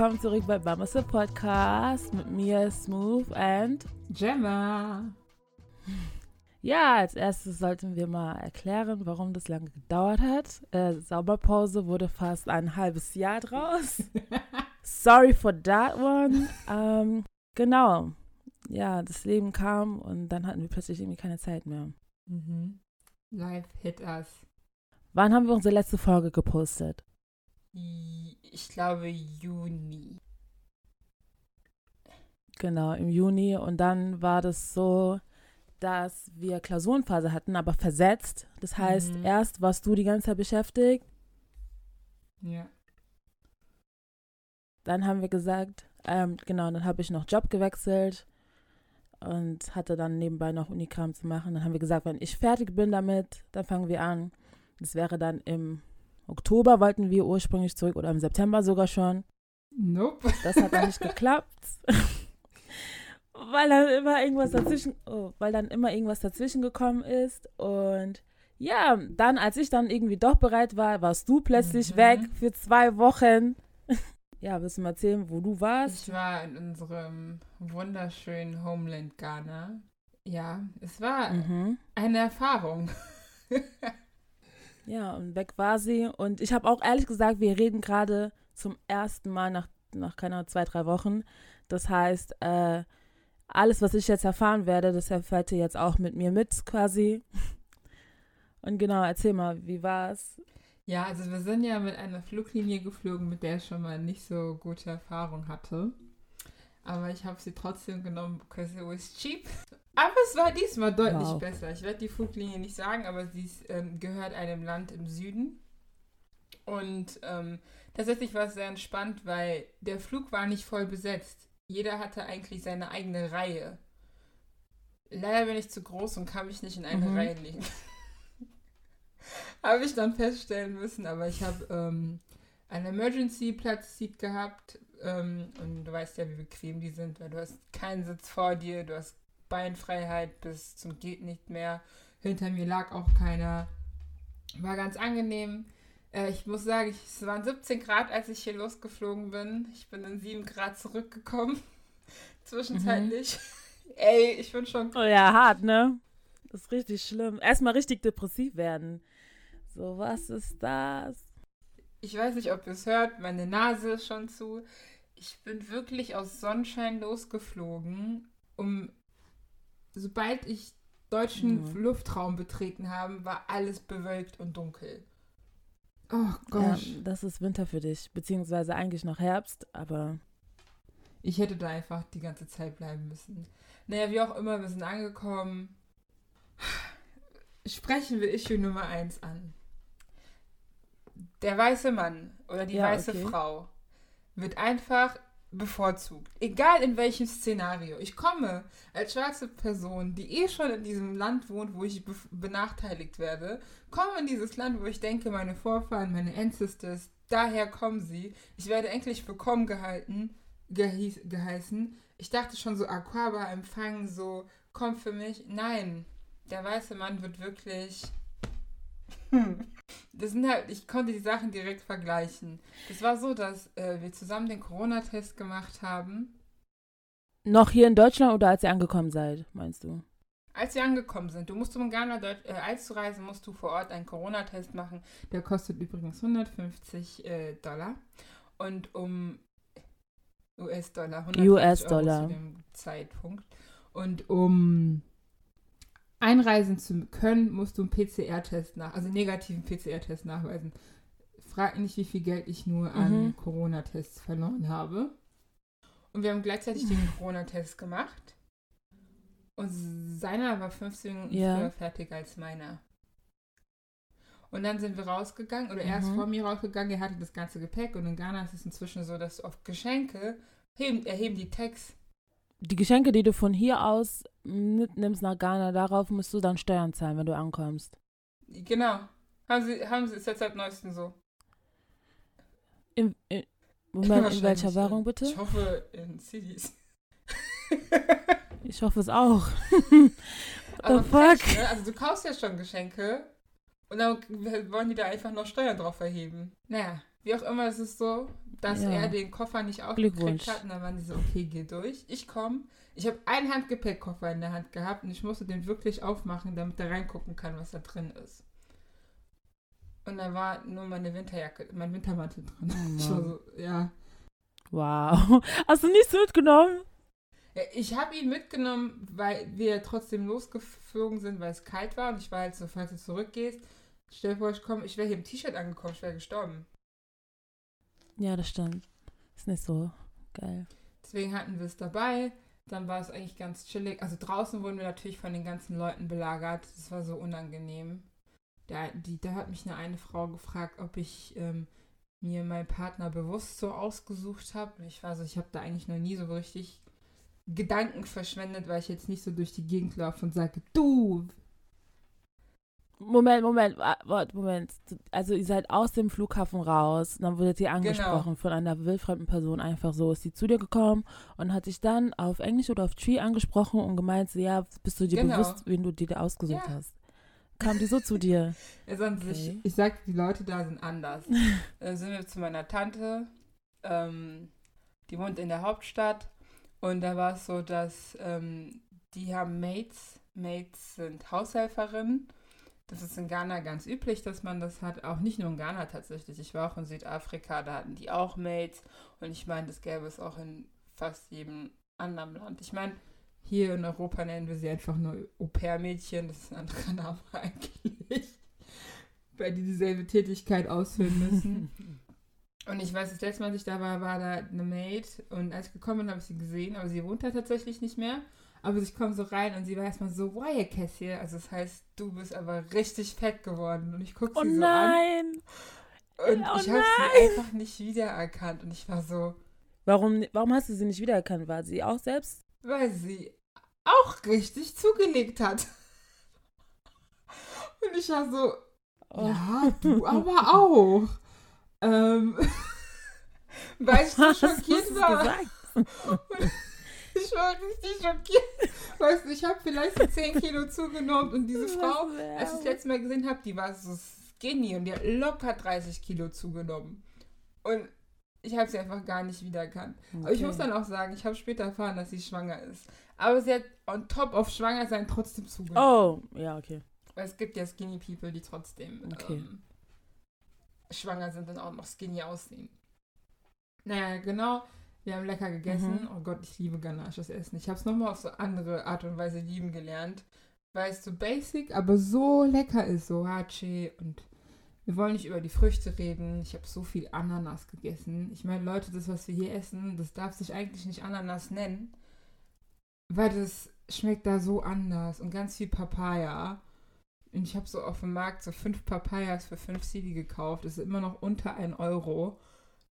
Willkommen zurück bei Mamas Podcast mit mir Smooth and Gemma. Ja, als erstes sollten wir mal erklären, warum das lange gedauert hat. Äh, Sauberpause wurde fast ein halbes Jahr draus. Sorry for that one. Ähm, genau. Ja, das Leben kam und dann hatten wir plötzlich irgendwie keine Zeit mehr. Mhm. Life hit us. Wann haben wir unsere letzte Folge gepostet? Ich glaube Juni. Genau, im Juni. Und dann war das so, dass wir Klausurenphase hatten, aber versetzt. Das heißt, Mhm. erst warst du die ganze Zeit beschäftigt, Ja. dann haben wir gesagt, ähm, genau, dann habe ich noch Job gewechselt und hatte dann nebenbei noch Unikram zu machen. Dann haben wir gesagt, wenn ich fertig bin damit, dann fangen wir an. Das wäre dann im Oktober, wollten wir ursprünglich zurück oder im September sogar schon. Nope. Das hat dann nicht geklappt. weil dann immer irgendwas dazwischen, oh, weil dann immer irgendwas dazwischen gekommen ist. Und ja, dann, als ich dann irgendwie doch bereit war, warst du plötzlich Mhm. weg für zwei Wochen. ja, willst du mal erzählen, wo du warst? Ich war in unserem wunderschönen Homeland Ghana. Ja, es war Mhm. eine Erfahrung. Ja, und weg war sie. Und ich habe auch ehrlich gesagt, wir reden gerade zum ersten Mal nach, nach keiner zwei, drei Wochen. Das heißt, äh, alles, was ich jetzt erfahren werde, das erfährt ihr jetzt auch mit mir mit quasi. Und genau, erzähl mal, wie war's? Ja, also wir sind ja mit einer Fluglinie geflogen, mit der ich schon mal nicht so gute Erfahrung hatte. Aber ich habe sie trotzdem genommen, because it was cheap. Aber es war diesmal deutlich Wow. besser. Ich werde die Fluglinie nicht sagen, aber sie ist, ähm, gehört einem Land im Süden. Und ähm, tatsächlich war es sehr entspannt, weil der Flug war nicht voll besetzt. Jeder hatte eigentlich seine eigene Reihe. Leider bin ich zu groß und kann mich nicht in eine Mhm. Reihe legen. habe ich dann feststellen müssen, aber ich habe ähm, einen Emergency-Platz-Seat gehabt ähm, und du weißt ja, wie bequem die sind, weil du hast keinen Sitz vor dir, du hast Beinfreiheit bis zum geht nicht mehr. Hinter mir lag auch keiner. War ganz angenehm. Äh, ich muss sagen, ich, es waren 17 Grad, als ich hier losgeflogen bin. Ich bin in 7 Grad zurückgekommen. Zwischenzeitlich. Ey, ich bin schon Oh ja, hart, ne? Das ist richtig schlimm. Erstmal richtig depressiv werden. So, was ist das? Ich weiß nicht, ob ihr es hört, meine Nase ist schon zu. Ich bin wirklich aus Sonnenschein losgeflogen, um sobald ich deutschen Mhm. Luftraum betreten habe, war alles bewölkt und dunkel. Oh Ja, Gott. das ist Winter für dich, beziehungsweise eigentlich noch Herbst, aber Ich hätte da einfach die ganze Zeit bleiben müssen. Naja, wie auch immer, wir sind angekommen. Sprechen wir Issue Nummer 1 an. Der weiße Mann oder die Ja, weiße okay. Frau wird einfach bevorzugt. Egal in welchem Szenario. Ich komme als schwarze Person, die eh schon in diesem Land wohnt, wo ich benachteiligt werde, komme in dieses Land, wo ich denke, meine Vorfahren, meine Ancestors, daher kommen sie. Ich werde endlich willkommen gehalten, geheißen. Ich dachte schon so, Aquaba empfangen, so, kommt für mich. Nein, der weiße Mann wird wirklich. Das sind halt, ich konnte die Sachen direkt vergleichen. Es war so, dass äh, wir zusammen den Corona-Test gemacht haben. noch hier in Deutschland oder als ihr angekommen seid, meinst du? Als wir angekommen sind, du musst um Ghana Deut äh, einzureisen, musst du vor Ort einen Corona-Test machen. Der kostet übrigens 150 äh, Dollar. Und um US-Dollar, 150 US-Dollar. Euro zu dem Zeitpunkt. Und um einreisen zu können, musst du einen PCR-Test nach, also einen negativen PCR-Test nachweisen. Frag nicht, wie viel Geld ich nur an Mhm. Corona-Tests verloren habe. Und wir haben gleichzeitig den Corona-Test gemacht. Und seiner war 15 Minuten Ja. früher fertig als meiner. Und dann sind wir rausgegangen, oder er ist Mhm. vor mir rausgegangen, er hatte das ganze Gepäck. Und in Ghana ist es inzwischen so, dass auf Geschenke heben, erheben die Tax. Die Geschenke, die du von hier aus mitnimmst nach Ghana, darauf musst du dann Steuern zahlen, wenn du ankommst. Genau. Haben sie, haben sie, ist jetzt seit neuestem so. In, in, Moment, in welcher äh, Währung bitte? Ich hoffe in Cities. Ich hoffe es auch. Aber fuck? frech, ne? Also du kaufst ja schon Geschenke und dann wollen die da einfach noch Steuern drauf erheben. Naja, wie auch immer, es ist so. dass Ja. er den Koffer nicht aufgekriegt hat. Und dann waren die so, okay, geh durch. Ich komme. Ich habe einen Handgepäckkoffer in der Hand gehabt und ich musste den wirklich aufmachen, damit er reingucken kann, was da drin ist. Und da war nur meine Winterjacke, mein Wintermantel drin. Oh ich war so, ja. Wow. Hast du nichts mitgenommen? Ich habe ihn mitgenommen, weil wir trotzdem losgeflogen sind, weil es kalt war. Und ich war halt so, falls du zurückgehst, stell dir vor, ich komme, ich wäre hier im T-Shirt angekommen, ich wäre gestorben. Ja, das stimmt. Ist nicht so geil. Deswegen hatten wir es dabei. Dann war es eigentlich ganz chillig. Also draußen wurden wir natürlich von den ganzen Leuten belagert. Das war so unangenehm. Da, die, da hat mich eine, eine Frau gefragt, ob ich ähm, mir meinen Partner bewusst so ausgesucht habe. Ich war so, ich habe da eigentlich noch nie so richtig Gedanken verschwendet, weil ich jetzt nicht so durch die Gegend laufe und sage, du. Moment, Moment, wa- warte, Moment. Also ihr seid aus dem Flughafen raus, dann wurdet Genau. ihr angesprochen von einer wildfremden Person einfach so. Ist sie zu dir gekommen und hat dich dann auf Englisch oder auf Tree angesprochen und gemeint, ja, bist du dir Genau. bewusst, wen du dir da ausgesucht Ja. hast? Kam die so zu dir? Sonst Okay. ich, ich sagte, die Leute da sind anders. Dann sind wir zu meiner Tante, ähm, die wohnt in der Hauptstadt. Und da war es so, dass ähm, die haben Maids. Maids sind Haushelferinnen. Das ist in Ghana ganz üblich, dass man das hat. Auch nicht nur in Ghana tatsächlich. Ich war auch in Südafrika, da hatten die auch Maids. Und ich meine, das gäbe es auch in fast jedem anderen Land. Ich meine, hier in Europa nennen wir sie einfach nur Au-pair-Mädchen. Das ist ein anderer Name eigentlich. Weil die dieselbe Tätigkeit ausführen müssen. Und ich weiß, das letzte Mal, als ich da war, war da eine Maid. Und als ich gekommen bin, habe ich sie gesehen. Aber sie wohnt da tatsächlich nicht mehr. Aber ich komme so rein und sie war erstmal so, why Cassie? Also das heißt, du bist aber richtig fett geworden. Und ich gucke Oh sie so an. nein! Und Oh ich habe sie einfach nicht wiedererkannt. Und ich war so, Warum, warum hast du sie nicht wiedererkannt? War sie auch selbst? weil sie auch richtig zugelegt hat. Und ich war so, Oh. ja, du aber auch. Ähm, weil ich so Was schockiert war. gesagt? Ich war richtig schockiert. Weißt du, ich habe vielleicht so 10 Kilo zugenommen und diese Frau, als ich das letzte Mal gesehen habe, die war so skinny und die hat locker 30 Kilo zugenommen. Und ich habe sie einfach gar nicht wiedererkannt. Aber ich Okay. muss dann auch sagen, ich habe später erfahren, dass sie schwanger ist. Aber sie hat on top of schwanger sein trotzdem zugenommen. Oh, ja, okay. Weil es gibt ja skinny people, die trotzdem Okay. ähm, schwanger sind und auch noch skinny aussehen. Naja, genau. Wir haben lecker gegessen. Mhm. Oh Gott, ich liebe ghanaisches Essen. Ich habe es nochmal auf so andere Art und Weise lieben gelernt. Weil es so basic, aber so lecker ist. So Hache und wir wollen nicht über die Früchte reden. Ich habe so viel Ananas gegessen. Ich meine, Leute, das, was wir hier essen, das darf sich eigentlich nicht Ananas nennen. Weil das schmeckt da so anders. Und ganz viel Papaya. Und ich habe so auf dem Markt so fünf Papayas für fünf Cedi gekauft. Das ist immer noch unter 1 Euro.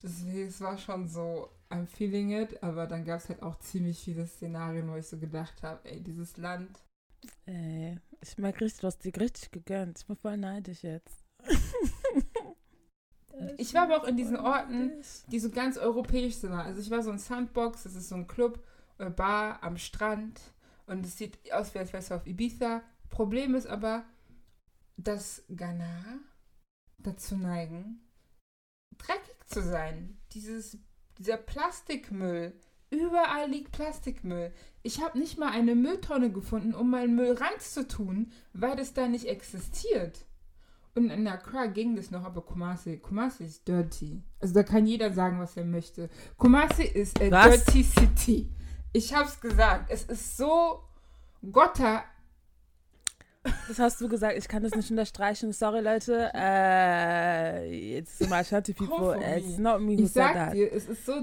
Deswegen, es war schon so, I'm feeling it. Aber dann gab es halt auch ziemlich viele Szenarien, wo ich so gedacht habe, ey, dieses Land. Ey, ich merke richtig, du hast dir richtig gegönnt. Ich bin voll neidisch jetzt. Ich war aber auch in diesen Orten, die so ganz europäisch sind. Also ich war so in Sandbox, das ist so ein Club, äh, Bar am Strand. Und es sieht aus, wie als wärst du auf Ibiza. Problem ist aber, dass Ghana dazu neigen, dreckig zu sein. Dieses, dieser Plastikmüll. Überall liegt Plastikmüll. Ich habe nicht mal eine Mülltonne gefunden, um meinen Müll reinzutun, weil das da nicht existiert. Und in Accra ging das noch, aber Kumasi, Kumasi ist dirty. Also da kann jeder sagen, was er möchte. Kumasi ist a Was? dirty city. Ich hab's gesagt. Es ist so Gotter. Das hast du gesagt, ich kann das nicht unterstreichen. Sorry, Leute. Äh, it's my Ashanti people. It's not me who Ich sag that. dir, es ist so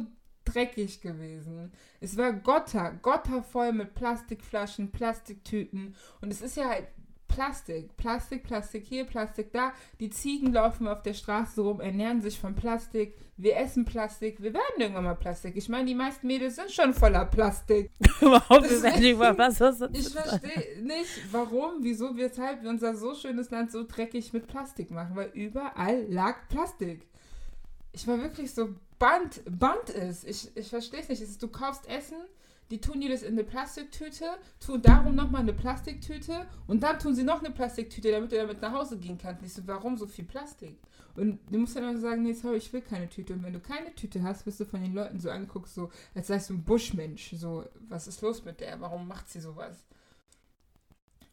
dreckig gewesen. Es war Gotter, Gotter voll mit Plastikflaschen, Plastiktüten. Und es ist ja halt Plastik. Plastik, Plastik hier, Plastik da. Die Ziegen laufen auf der Straße rum, ernähren sich von Plastik. Wir essen Plastik. Wir werden irgendwann mal Plastik. Ich meine, die meisten Mädels sind schon voller Plastik. Überhaupt Das nicht. ist- Was du Ich verstehe nicht, warum, wieso, weshalb wir unser so schönes Land so dreckig mit Plastik machen, weil überall lag Plastik. Ich war wirklich so, Band, Band ist. Ich, ich verstehe es nicht. Es ist, du kaufst Essen, die tun dir das in eine Plastiktüte, tun darum nochmal eine Plastiktüte und dann tun sie noch eine Plastiktüte, damit du damit nach Hause gehen kannst. Ich so, warum so viel Plastik? Und du musst dann immer sagen, nee, sorry, ich will keine Tüte. Und wenn du keine Tüte hast, wirst du von den Leuten so angeguckt, so, als seist du ein Buschmensch. So, was ist los mit der? Warum macht sie sowas?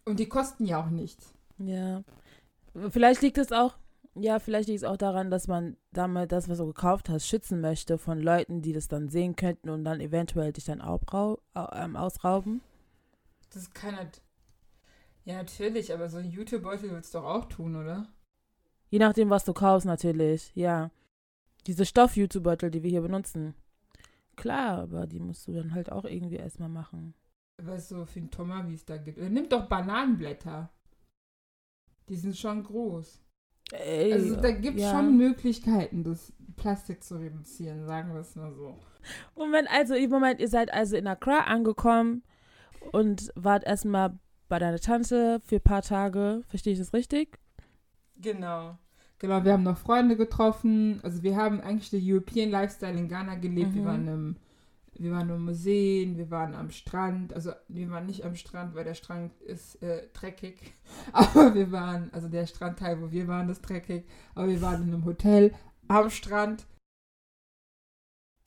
Und die kosten ja auch nichts. Ja. Vielleicht liegt es auch, ja, vielleicht liegt es auch daran, dass man damit das, was du gekauft hast, schützen möchte von Leuten, die das dann sehen könnten und dann eventuell dich dann auch ähm, ausrauben. Das kann halt. Ja, natürlich, aber so ein YouTube-Beutel willst du doch auch tun, oder? Je nachdem, was du kaufst, natürlich, ja. Diese Stoff-YouTube-Beutel, die wir hier benutzen. Klar, aber die musst du dann halt auch irgendwie erstmal machen. Weißt du, für den Thomas, wie es da gibt. Nimm doch Bananenblätter. Die sind schon groß. Ey, also da gibt es ja. schon Möglichkeiten, das Plastik zu reduzieren, sagen wir es mal so. Moment, also im Moment, ihr seid also in Accra angekommen und wart erstmal bei deiner Tante für ein paar Tage. Verstehe ich das richtig? Genau. Genau, wir haben noch Freunde getroffen. Also wir haben eigentlich den European Lifestyle in Ghana gelebt. Mhm. Wir waren im wir waren im Museen, wir waren am Strand. Also wir waren nicht am Strand, weil der Strand ist äh, dreckig. Aber wir waren, also der Strandteil, wo wir waren, ist dreckig. Aber wir waren in einem Hotel am Strand.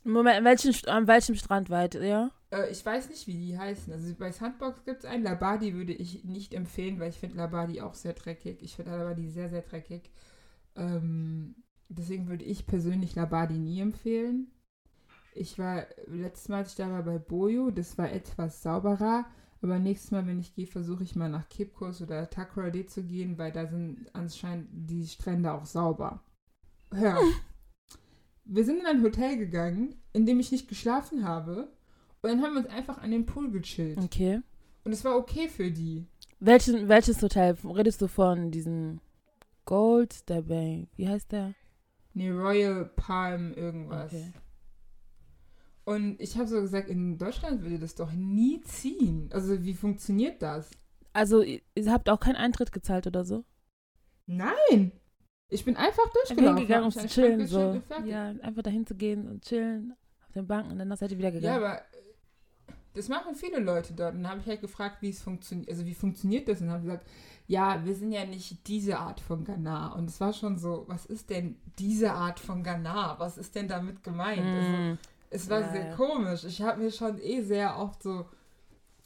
Moment, an welchem, an welchem Strand wart ihr? Äh, ich weiß nicht, wie die heißen. Also bei Sandbox gibt es einen. Labadi würde ich nicht empfehlen, weil ich finde Labadi auch sehr dreckig. Ich finde Labadi sehr, sehr dreckig. Ähm, deswegen würde ich persönlich Labadi nie empfehlen. Ich war, letztes Mal, als ich da war bei Bojo, das war etwas sauberer. Aber nächstes Mal, wenn ich gehe, versuche ich mal nach Kipkos oder Takoradi zu gehen, weil da sind anscheinend die Strände auch sauber. Hör. Wir sind in ein Hotel gegangen, in dem ich nicht geschlafen habe. Und dann haben wir uns einfach an den Pool gechillt. Okay. Und es war okay für die. Welches, welches Hotel? Redest du von diesem Gold, Bank? Wie heißt der? Nee, Royal Palm irgendwas. Okay. Und ich habe so gesagt, in Deutschland würde das doch nie ziehen. Also wie funktioniert das? Also ihr habt auch keinen Eintritt gezahlt oder so? Nein. Ich bin einfach durchgelaufen. Ich bin gegangen, um zu chillen. So. Ja, einfach dahin zu gehen und chillen auf den Banken und dann seid ihr wieder gegangen. Ja, aber das machen viele Leute dort. Und dann habe ich halt gefragt, wie es funktioniert. Also wie funktioniert das? Und haben gesagt, ja, wir sind ja nicht diese Art von Ghana. Und es war schon so, was ist denn diese Art von Ghana? Was ist denn damit gemeint? Mm. Also, es war ja, sehr ja. komisch. Ich habe mir schon eh sehr oft so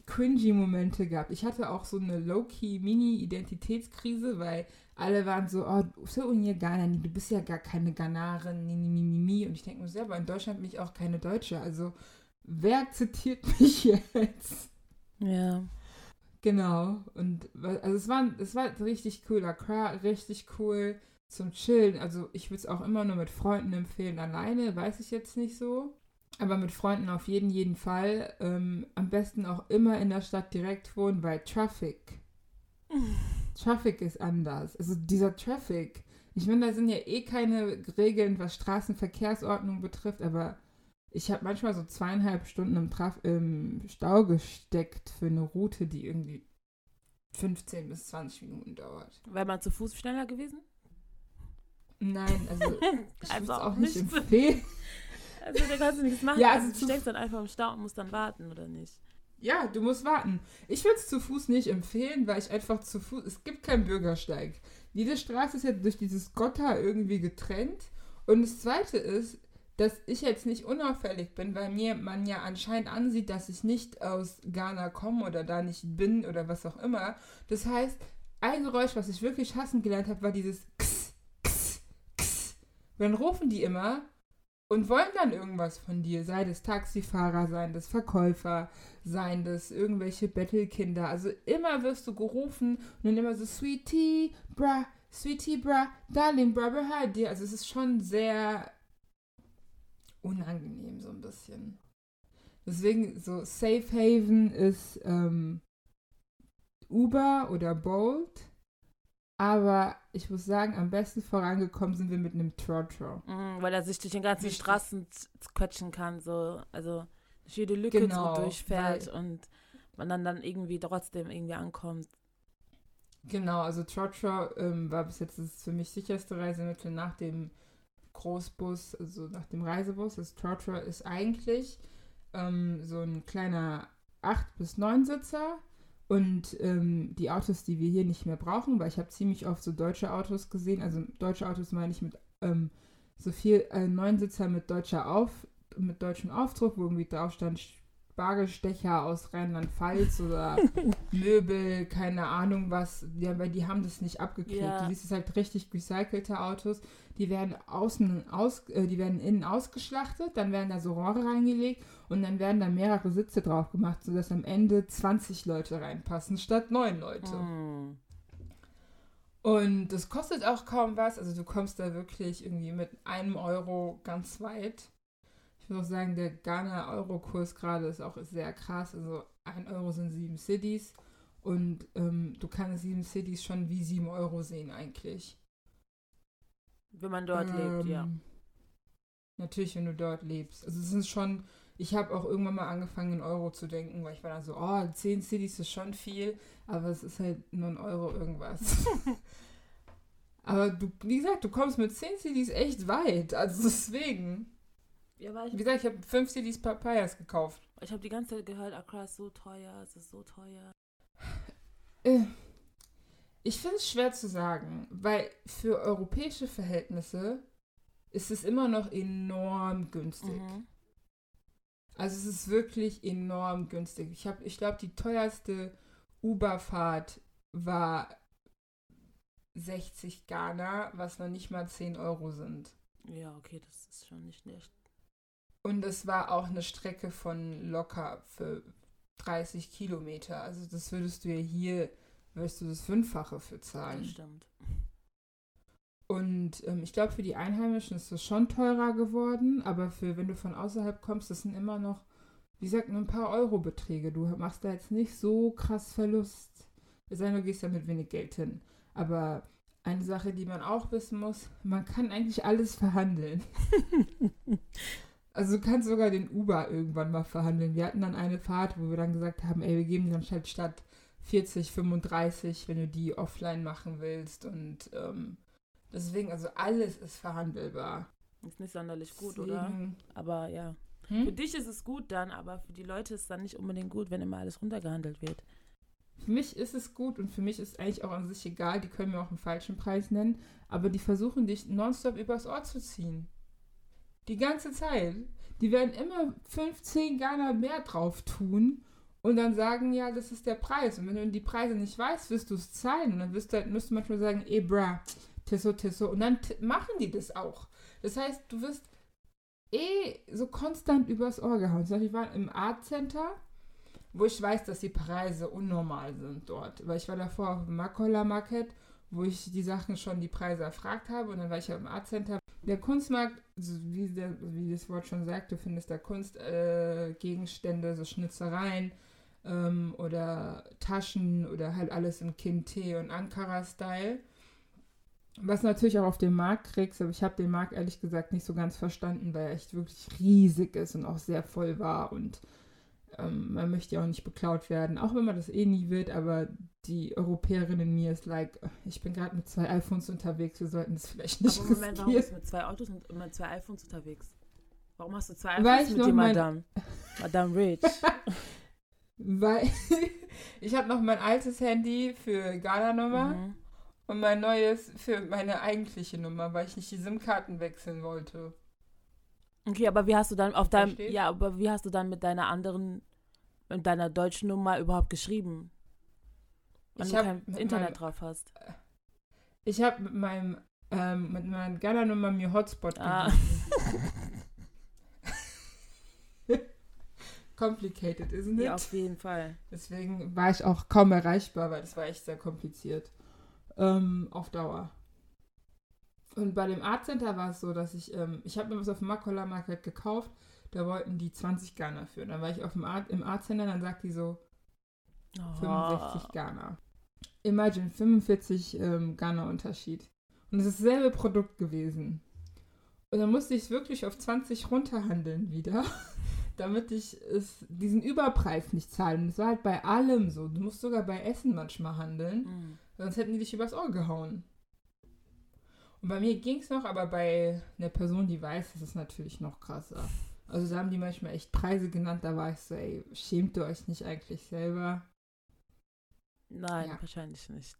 cringy Momente gehabt. Ich hatte auch so eine low-key Mini-Identitätskrise, weil alle waren so, oh, so unir Ghana, du bist ja gar keine Ghanarin, mi, mi, mi, mi. Und ich denke mir selber, in Deutschland bin ich auch keine Deutsche. Also, wer zitiert mich jetzt? Ja. Genau. Und also es war, es war richtig cool. Accra, richtig cool zum Chillen. Also ich würde es auch immer nur mit Freunden empfehlen. Alleine weiß ich jetzt nicht so. Aber mit Freunden auf jeden, jeden Fall. Ähm, am besten auch immer in der Stadt direkt wohnen, weil Traffic. Traffic ist anders. Also dieser Traffic. Ich meine, da sind ja eh keine Regeln, was Straßenverkehrsordnung betrifft, aber ich habe manchmal so zweieinhalb Stunden im, Traf im Stau gesteckt für eine Route, die irgendwie 15 bis 20 Minuten dauert. Wäre man zu Fuß schneller gewesen? Nein, also ich also auch nicht empfehlen. Also da kannst du nichts machen. Ja, also, also du steckst dann einfach im Stau und musst dann warten, oder nicht? Ja, du musst warten. Ich würde es zu Fuß nicht empfehlen, weil ich einfach zu Fuß. Es gibt keinen Bürgersteig. Jede Straße ist ja durch dieses Gotta irgendwie getrennt. Und das zweite ist, dass ich jetzt nicht unauffällig bin, weil mir man ja anscheinend ansieht, dass ich nicht aus Ghana komme oder da nicht bin oder was auch immer. Das heißt, ein Geräusch, was ich wirklich hassen gelernt habe, war dieses X, X, X. Und dann rufen die immer, und wollen dann irgendwas von dir, sei das Taxifahrer, seien das Verkäufer, seien das irgendwelche Bettelkinder. Also immer wirst du gerufen und dann immer so Sweetie, bra, Sweetie, bra, Darling, bra, bra, dir. Also es ist schon sehr unangenehm so ein bisschen. Deswegen so Safe Haven ist ähm, Uber oder Bolt aber ich muss sagen, am besten vorangekommen sind wir mit einem Trotro. Mhm, weil er sich durch den ganzen Richtig. Straßen quetschen kann, so, also durch jede Lücke genau, so durchfährt und man dann, dann irgendwie trotzdem irgendwie ankommt. Genau, also Trotro ähm, war bis jetzt das für mich sicherste Reisemittel nach dem Großbus, also nach dem Reisebus. Das Trotro ist eigentlich ähm, so ein kleiner 8 bis 9 Sitzer und ähm, die Autos, die wir hier nicht mehr brauchen, weil ich habe ziemlich oft so deutsche Autos gesehen, also deutsche Autos meine ich mit ähm, so viel äh, Neunsitzer mit deutscher Auf mit deutschem Aufdruck, wo irgendwie drauf stand Spargelstecher aus Rheinland-Pfalz oder Möbel, keine Ahnung was. Ja, weil die haben das nicht abgeklebt. Ja. Du siehst es halt richtig recycelte Autos. Die werden außen aus, äh, die werden innen ausgeschlachtet, dann werden da so Rohre reingelegt und dann werden da mehrere Sitze drauf gemacht, sodass am Ende 20 Leute reinpassen statt 9 Leute. Mm. Und das kostet auch kaum was. Also du kommst da wirklich irgendwie mit einem Euro ganz weit. Ich muss auch sagen, der Ghana-Euro-Kurs gerade ist auch sehr krass. Also ein Euro sind sieben Cities. Und ähm, du kannst sieben Cities schon wie sieben Euro sehen eigentlich. Wenn man dort lebt, ja. Ähm, Natürlich, wenn du dort lebst. Also es ist schon, ich habe auch irgendwann mal angefangen in Euro zu denken, weil ich war dann so, oh, 10 Cities ist schon viel, aber es ist halt nur ein Euro irgendwas. aber du, wie gesagt, du kommst mit 10 Cities echt weit. Also deswegen. Ja, weil Wie gesagt, ich habe 5 Cities Papayas gekauft. ich habe die ganze Zeit gehört, Accra ist so teuer, es ist so teuer. Ich finde es schwer zu sagen, weil für europäische Verhältnisse ist es immer noch enorm günstig. Mhm. Also es ist wirklich enorm günstig. Ich habe, ich glaube, die teuerste Uber-Fahrt war 60 Ghana, was noch nicht mal 10 Euro sind. Ja, okay, das ist schon nicht schlecht. Und es war auch eine Strecke von locker für 30 Kilometer. Also das würdest du ja hier, würdest du das Fünffache für zahlen. Das stimmt. Und ähm, ich glaube, für die Einheimischen ist das schon teurer geworden, aber für wenn du von außerhalb kommst, das sind immer noch, wie gesagt, nur ein paar Euro-Beträge. Du machst da jetzt nicht so krass Verlust. Es sei denn, du gehst da mit wenig Geld hin. Aber eine Sache, die man auch wissen muss, man kann eigentlich alles verhandeln. Also du kannst sogar den Uber irgendwann mal verhandeln. Wir hatten dann eine Fahrt, wo wir dann gesagt haben, ey, wir geben dir dann statt 40, 35, wenn du die offline machen willst. Und ähm, deswegen, also alles ist verhandelbar. Ist nicht sonderlich gut, oder? Deswegen- Aber ja. Für Hm? dich ist es gut dann, aber für die Leute ist es dann nicht unbedingt gut, wenn immer alles runtergehandelt wird. Für mich ist es gut und für mich ist eigentlich auch an sich egal, die können mir auch einen falschen Preis nennen, aber die versuchen dich nonstop übers Ohr zu ziehen. Die ganze Zeit. Die werden immer 15 Ghana mehr drauf tun und dann sagen, ja, das ist der Preis. Und wenn du die Preise nicht weißt, wirst du es zahlen. Und dann wirst du halt, müsst du manchmal sagen, ey, bra, Tisso, Tisso. Und dann machen die das auch. Das heißt, du wirst eh so konstant übers Ohr gehauen. Ich war im Art Center, wo ich weiß, dass die Preise unnormal sind dort. Weil ich war davor auf dem Makola Market, wo ich die Sachen schon die Preise erfragt habe. Und dann war ich ja im Art Center. Der Kunstmarkt, wie, der, wie das Wort schon sagt, du findest da Kunstgegenstände, äh, so Schnitzereien ähm, oder Taschen oder halt alles im Kinte und Ankara-Style. Was natürlich auch auf den Markt kriegst, aber ich habe den Markt ehrlich gesagt nicht so ganz verstanden, weil er echt wirklich riesig ist und auch sehr voll war und ähm, man möchte ja auch nicht beklaut werden, auch wenn man das eh nie wird, aber die Europäerin in mir ist like, ich bin gerade mit zwei iPhones unterwegs, wir sollten das vielleicht nicht aber Moment, warum riskieren. bist du mit zwei Autos und mit zwei iPhones unterwegs? Warum hast du zwei iPhones ich mit dir, Madame? Madame Rich. Weil ich habe noch mein altes Handy für Ghana-Nummer Mhm. und mein neues für meine eigentliche Nummer, weil ich nicht die SIM-Karten wechseln wollte. Okay, aber wie hast du dann auf deinem, ja, aber wie hast du dann mit deiner anderen, mit deiner deutschen Nummer überhaupt geschrieben? Wenn Ich du kein Internet meinem- drauf hast. Ich habe mit meinem ähm, mit meiner Ghana-Nummer mir Hotspot Ah. gegeben. Complicated, isn't it? Ja, auf jeden Fall. Deswegen war ich auch kaum erreichbar, weil das war echt sehr kompliziert. Ähm, auf Dauer. Und bei dem Art Center war es so, dass ich, ähm, ich habe mir was auf dem Makola Market gekauft, da wollten die 20 Ghana für. Dann war ich auf dem Art, im Art Center, dann sagt die so 65 Oh. Ghana. Imagine, 45 ähm, Ghana Unterschied. Und es ist dasselbe Produkt gewesen. Und dann musste ich es wirklich auf 20 runterhandeln wieder, damit ich es, diesen Überpreis nicht zahlen. Es war halt bei allem so. Du musst sogar bei Essen manchmal handeln, Mhm. sonst hätten die dich übers Ohr gehauen. Und bei mir ging es noch, aber bei einer Person, die weiß, ist es natürlich noch krasser. Also da haben die manchmal echt Preise genannt, da war ich so, ey, schämt ihr euch nicht eigentlich selber? Nein, Ja. wahrscheinlich nicht.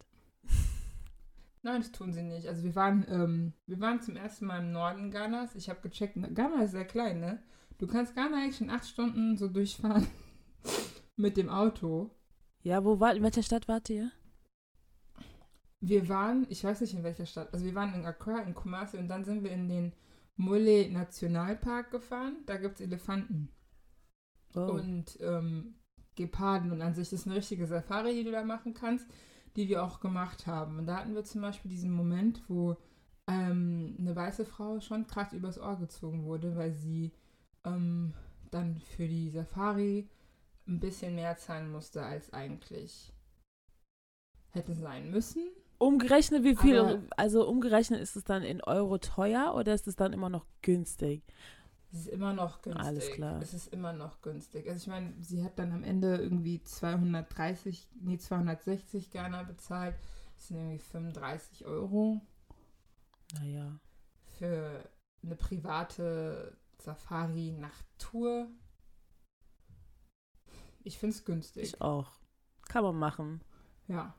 Nein, das tun sie nicht. Also wir waren, ähm, wir waren zum ersten Mal im Norden Ghanas. Ich habe gecheckt, Ghana ist sehr klein, ne? Du kannst Ghana eigentlich in acht Stunden so durchfahren mit dem Auto. Ja, wo war, in welcher Stadt wart ihr? Wir waren, ich weiß nicht in welcher Stadt, also wir waren in Accra, in Kumasi und dann sind wir in den Mole Nationalpark gefahren. Da gibt es Elefanten Oh. und ähm, Geparden und an sich ist eine richtige Safari, die du da machen kannst, die wir auch gemacht haben. Und da hatten wir zum Beispiel diesen Moment, wo ähm, eine weiße Frau schon krass übers Ohr gezogen wurde, weil sie ähm, dann für die Safari ein bisschen mehr zahlen musste, als eigentlich hätte sein müssen. Umgerechnet, wie viel, Aber- also umgerechnet ist es dann in Euro teuer oder ist es dann immer noch günstig? Es ist immer noch günstig. Alles klar. Es ist immer noch günstig. Also ich meine, sie hat dann am Ende irgendwie 230, nee, 260 Ghana bezahlt. Das sind irgendwie 35 Euro Naja. für eine private Safari-Nacht-Tour. Ich finde es günstig. Ich auch. Kann man machen. Ja.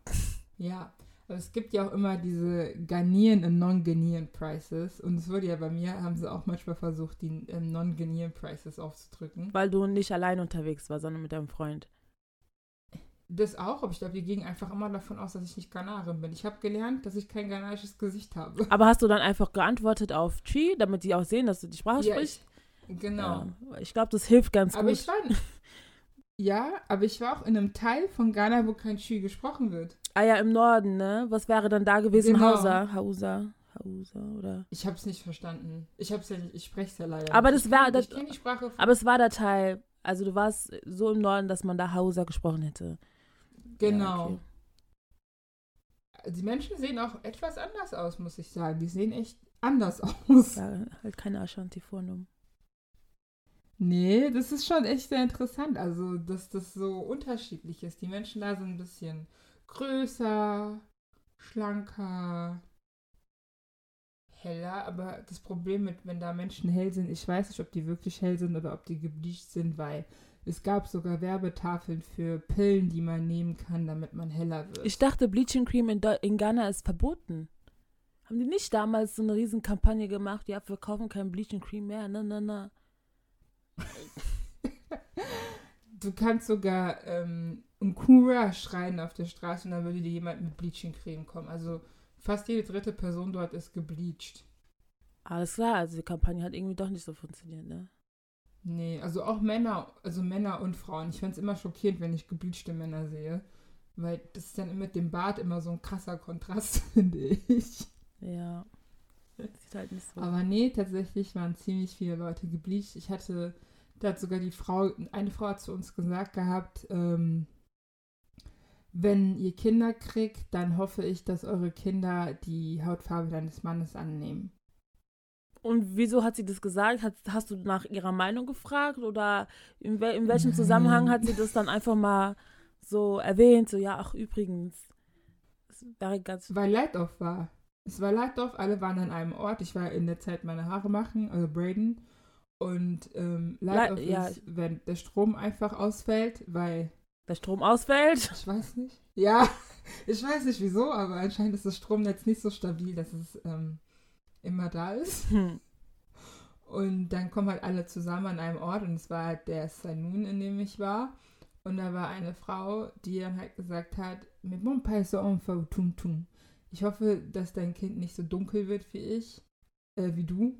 Ja. Aber es gibt ja auch immer diese Ghanaian und Non-Ghanaian Prices. Und es wurde ja bei mir, haben sie auch manchmal versucht, die ähm, Non-Ghanaian Prices aufzudrücken. Weil du nicht allein unterwegs warst, sondern mit deinem Freund. Das auch, aber ich glaube, die gingen einfach immer davon aus, dass ich nicht Ghanarin bin. Ich habe gelernt, dass ich kein ghanaisches Gesicht habe. Aber hast du dann einfach geantwortet auf Tree, damit die auch sehen, dass du die Sprache Ja, sprichst? Genau. Ja. Ich glaube, das hilft ganz Aber gut. ich war. Ja, aber ich war auch in einem Teil von Ghana, wo kein Tschü gesprochen wird. ah ja, im Norden, ne? Was wäre dann da gewesen? Genau. Hausa, Hausa, Hausa oder? Ich habe es nicht verstanden. Ich hab's ja ich spreche es ja leider. Aber das Ich das- die Sprache. Aber es war der Teil, also du warst so im Norden, dass man da Hausa gesprochen hätte. genau. Ja, okay. Die Menschen sehen auch etwas anders aus, muss ich sagen. Die sehen echt anders aus. Ja, halt keine Ashanti-Vornamen. Nee, das ist schon echt sehr interessant. Also, dass das so unterschiedlich ist. Die Menschen da sind ein bisschen größer, schlanker, heller. Aber das Problem mit, wenn da Menschen hell sind, ich weiß nicht, ob die wirklich hell sind oder ob die gebleicht sind, weil es gab sogar Werbetafeln für Pillen, die man nehmen kann, damit man heller wird. Ich dachte, Bleaching Cream in, in Ghana ist verboten. Haben die nicht damals so eine riesen Kampagne gemacht? Ja, wir kaufen kein Bleaching Cream mehr. Na, na, na. Du kannst sogar ähm, Nkura schreien auf der Straße und dann würde dir jemand mit Bleaching Creme kommen. Also fast jede dritte Person dort ist gebleached. Alles klar, also die Kampagne hat irgendwie doch nicht so funktioniert, ne? Nee, also auch Männer, also Männer und Frauen. Ich find's immer schockierend, wenn ich gebleachte Männer sehe. Weil das ist dann mit dem Bart immer so ein krasser Kontrast, finde ich. Ja. Sieht halt nicht so. Aber nee, tatsächlich waren ziemlich viele Leute gebleached. Ich hatte, da hat sogar die Frau, eine Frau hat zu uns gesagt gehabt, ähm, wenn ihr Kinder kriegt, dann hoffe ich, dass eure Kinder die Hautfarbe deines Mannes annehmen. Und wieso hat sie das gesagt? Hat, hast du nach ihrer Meinung gefragt oder in, wel, in welchem Zusammenhang hat sie das dann einfach mal so erwähnt? So, ja, ach, übrigens. Das wäre ganz. Weil Light-Off war. Es war Light-Off, alle waren an einem Ort. Ich war in der Zeit meine Haare machen, also braiden. Und ähm, Light-Off Li- ja. ist, wenn der Strom einfach ausfällt, weil Der Strom ausfällt. Ich weiß nicht. Ja, ich weiß nicht wieso, aber anscheinend ist das Stromnetz nicht so stabil, dass es ähm, immer da ist. Hm. Und dann kommen halt alle zusammen an einem Ort und es war halt der Saloon, in dem ich war. Und da war eine Frau, die dann halt gesagt hat, mit mon so tum tum. Ich hoffe, dass dein Kind nicht so dunkel wird wie ich, äh, wie du.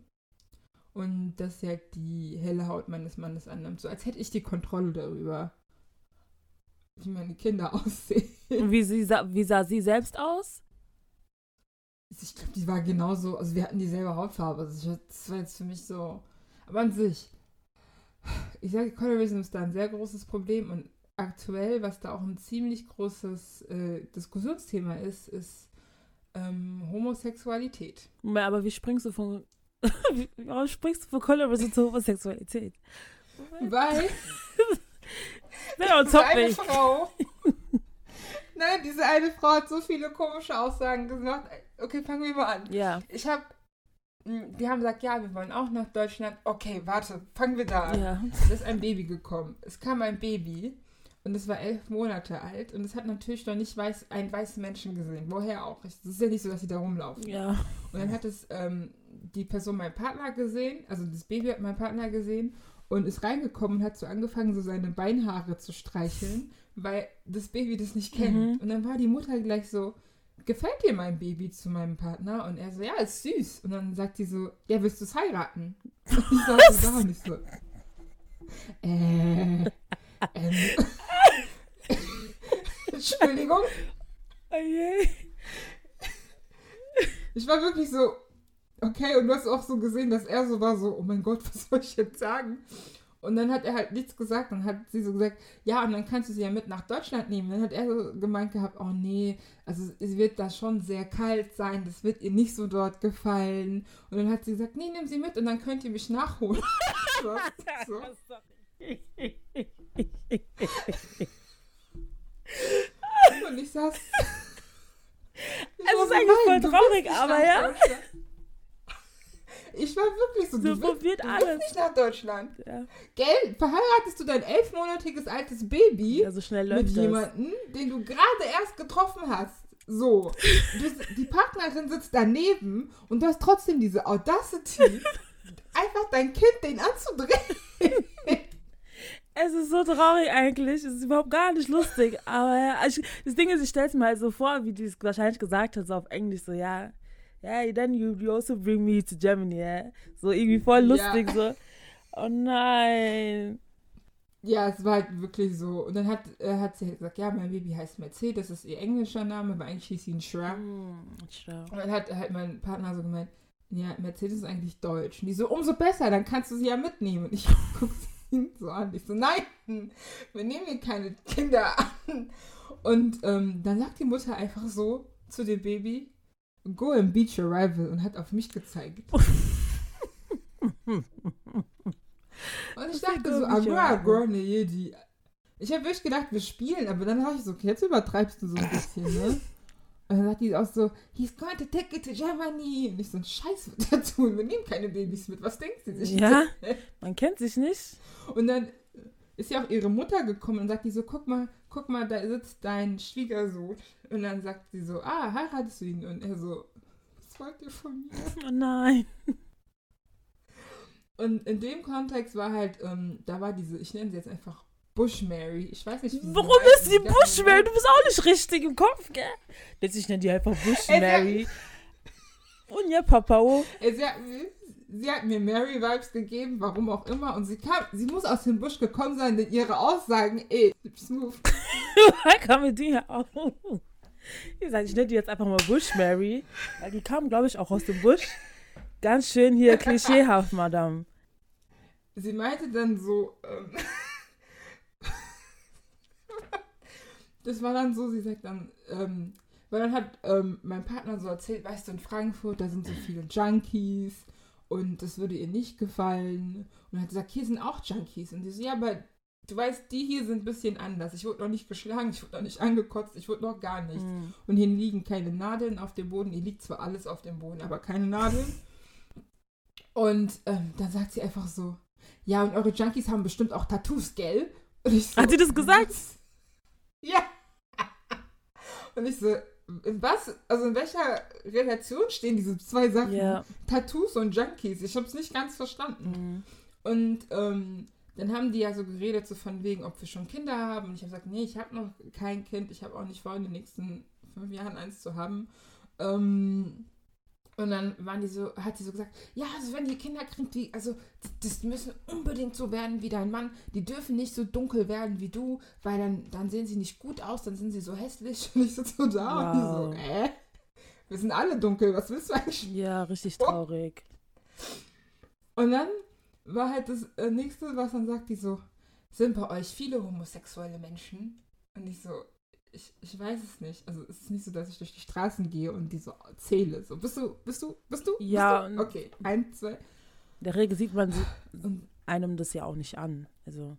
Und dass sie halt die helle Haut meines Mannes annimmt. So als hätte ich die Kontrolle darüber, wie meine Kinder aussehen. Und wie, sie, sah- wie sah sie selbst aus? Ich glaube, die war genauso, also wir hatten dieselbe Hautfarbe. Also das war jetzt für mich so. Aber an sich, ich sage, Colorism ist da ein sehr großes Problem und aktuell, was da auch ein ziemlich großes äh, Diskussionsthema ist, ist ähm, Homosexualität. Aber wie springst du von. Warum springst du von Colorism zur Homosexualität? Weil Wer uns eine nicht. Frau. Nein, diese eine Frau hat so viele komische Aussagen gemacht. Okay, fangen wir mal an. Ja. Ich habe mm, die haben gesagt, ja, wir wollen auch nach Deutschland. Okay, warte, fangen wir da an. Ja. Es ist ein Baby gekommen. Es kam ein Baby und es war elf Monate alt und es hat natürlich noch nicht weiß, einen weißen Menschen gesehen. Woher auch? Es ist ja nicht so, dass sie da rumlaufen. Ja. Und dann hat es ähm, die Person meinen Partner gesehen, also das Baby hat meinen Partner gesehen und ist reingekommen und hat so angefangen, so seine Beinhaare zu streicheln, weil das Baby das nicht kennt. Mhm. Und dann war die Mutter gleich so, gefällt dir mein Baby zu meinem Partner? Und er so, ja, ist süß. Und dann sagt die so, ja, willst du es heiraten? Und ich saß so da und ich so, äh, ähm, Entschuldigung. Oh je. Ich war wirklich so, okay, und du hast auch so gesehen, dass er so war, so, oh mein Gott, was soll ich jetzt sagen? Und dann hat er halt nichts gesagt. Dann hat sie so gesagt, ja, und dann kannst du sie ja mit nach Deutschland nehmen. Dann hat er so gemeint gehabt, oh nee, also es wird da schon sehr kalt sein, das wird ihr nicht so dort gefallen. Und dann hat sie gesagt, nee, nimm sie mit und dann könnt ihr mich nachholen. so, so. Und ich saß. Ich Es ist eigentlich voll traurig, aber ja. Ich war wirklich so, So du, willst, probiert du alles. willst nicht nach Deutschland. Ja. Gell? Verheiratest du dein elfmonatiges altes Baby ja, so schnell mit läuft das. jemandem, den du gerade erst getroffen hast? So. Du, die Partnerin sitzt daneben und du hast trotzdem diese Audacity, einfach dein Kind den anzudrehen. Es ist so traurig eigentlich. Es ist überhaupt gar nicht lustig. Aber ja, ich, das Ding ist, ich stelle es mir halt so vor, wie die es wahrscheinlich gesagt hat, so auf Englisch, so, ja, ja, then you, you also bring me to Germany, ja. So irgendwie voll Ja. lustig, so. Oh nein. Ja, es war halt wirklich so. Und dann hat, äh, hat sie halt gesagt, ja, mein Baby heißt Mercedes, das ist ihr englischer Name, aber eigentlich hieß sie ein. Hm, schau. Und dann hat halt mein Partner so gemeint, ja, Mercedes ist eigentlich deutsch. Und die so, umso besser, dann kannst du sie ja mitnehmen. Und ich guck sie so an. Ich so, nein, wir nehmen hier keine Kinder an. Und ähm, dann sagt die Mutter einfach so zu dem Baby, go and beat your rival und hat auf mich gezeigt. Und ich ist dachte so, rival. agua, ne, die. Ich habe wirklich gedacht, wir spielen, aber dann dachte ich so, okay, jetzt übertreibst du so ein bisschen, ne? Und dann sagt die auch so, he's going to take it to Germany. Und ich so, ein Scheiß wird er tun, wir nehmen keine Babys mit, was denkt sie sich? Ja, man kennt sich nicht. Und dann ist ja auch ihre Mutter gekommen und sagt die so, guck mal, guck mal, da sitzt dein Schwiegersohn. Und dann sagt sie so, ah, heiratest du ihn? Und er so, was wollt ihr von mir? Oh nein. Und in dem Kontext war halt, ähm, da war diese, ich nenne sie jetzt einfach Bush Mary. Ich weiß nicht, wie sie Warum heißt. ist die dachte Bush Mary? Du bist auch nicht richtig im Kopf, gell? Jetzt ich nenne die einfach Bush Mary. Und ja, Papa, oh. Sie, hat, mir- sie hat mir Mary-Vibes gegeben, warum auch immer. Und sie kam, sie muss aus dem Busch gekommen sein, denn ihre Aussagen, ey, smooth. Woher kam die hier auf? Wie gesagt, ich nenne die jetzt einfach mal Bush Mary. Weil die kam, glaube ich, auch aus dem Busch. Ganz schön hier klischeehaft, Madame. Sie meinte dann so, ähm, das war dann so, sie sagt dann, ähm, weil dann hat ähm, mein Partner so erzählt, weißt du, in Frankfurt, da sind so viele Junkies und das würde ihr nicht gefallen. Und dann hat sie gesagt, hier sind auch Junkies. Und die so, ja, aber du weißt, die hier sind ein bisschen anders. Ich wurde noch nicht geschlagen, ich wurde noch nicht angekotzt, ich wurde noch gar nicht. Hm. Und hier liegen keine Nadeln auf dem Boden. Hier liegt zwar alles auf dem Boden, aber keine Nadeln. Und ähm, dann sagt sie einfach so, ja, und eure Junkies haben bestimmt auch Tattoos, gell? Und ich so, Hat sie das gesagt? Ja. Und ich so, in was, also in welcher Relation stehen diese zwei Sachen? Ja. Tattoos und Junkies. Ich habe es nicht ganz verstanden. Hm. Und ähm, dann haben die ja so geredet, so von wegen, ob wir schon Kinder haben. Und ich habe gesagt, nee, ich habe noch kein Kind. Ich habe auch nicht vor, in den nächsten fünf Jahren eins zu haben. Ähm, und dann waren die so, hat sie so gesagt, ja, also wenn die Kinder kriegt, die, also das, müssen unbedingt so werden wie dein Mann. Die dürfen nicht so dunkel werden wie du, weil dann, dann sehen sie nicht gut aus, dann sind sie so hässlich. Und ich sitze so da Wow. und die so, äh, wir sind alle dunkel, was willst du eigentlich Ja, richtig traurig. Und dann war halt das äh, nächste, was dann sagt die so, sind bei euch viele homosexuelle Menschen? Und ich so, ich, ich weiß es nicht. Also es ist nicht so, dass ich durch die Straßen gehe und die so zähle. So, bist du, bist du, bist du? Ja, Bist du? Okay, eins, zwei. In der Regel sieht man sie- Und einem das ja auch nicht an. Also,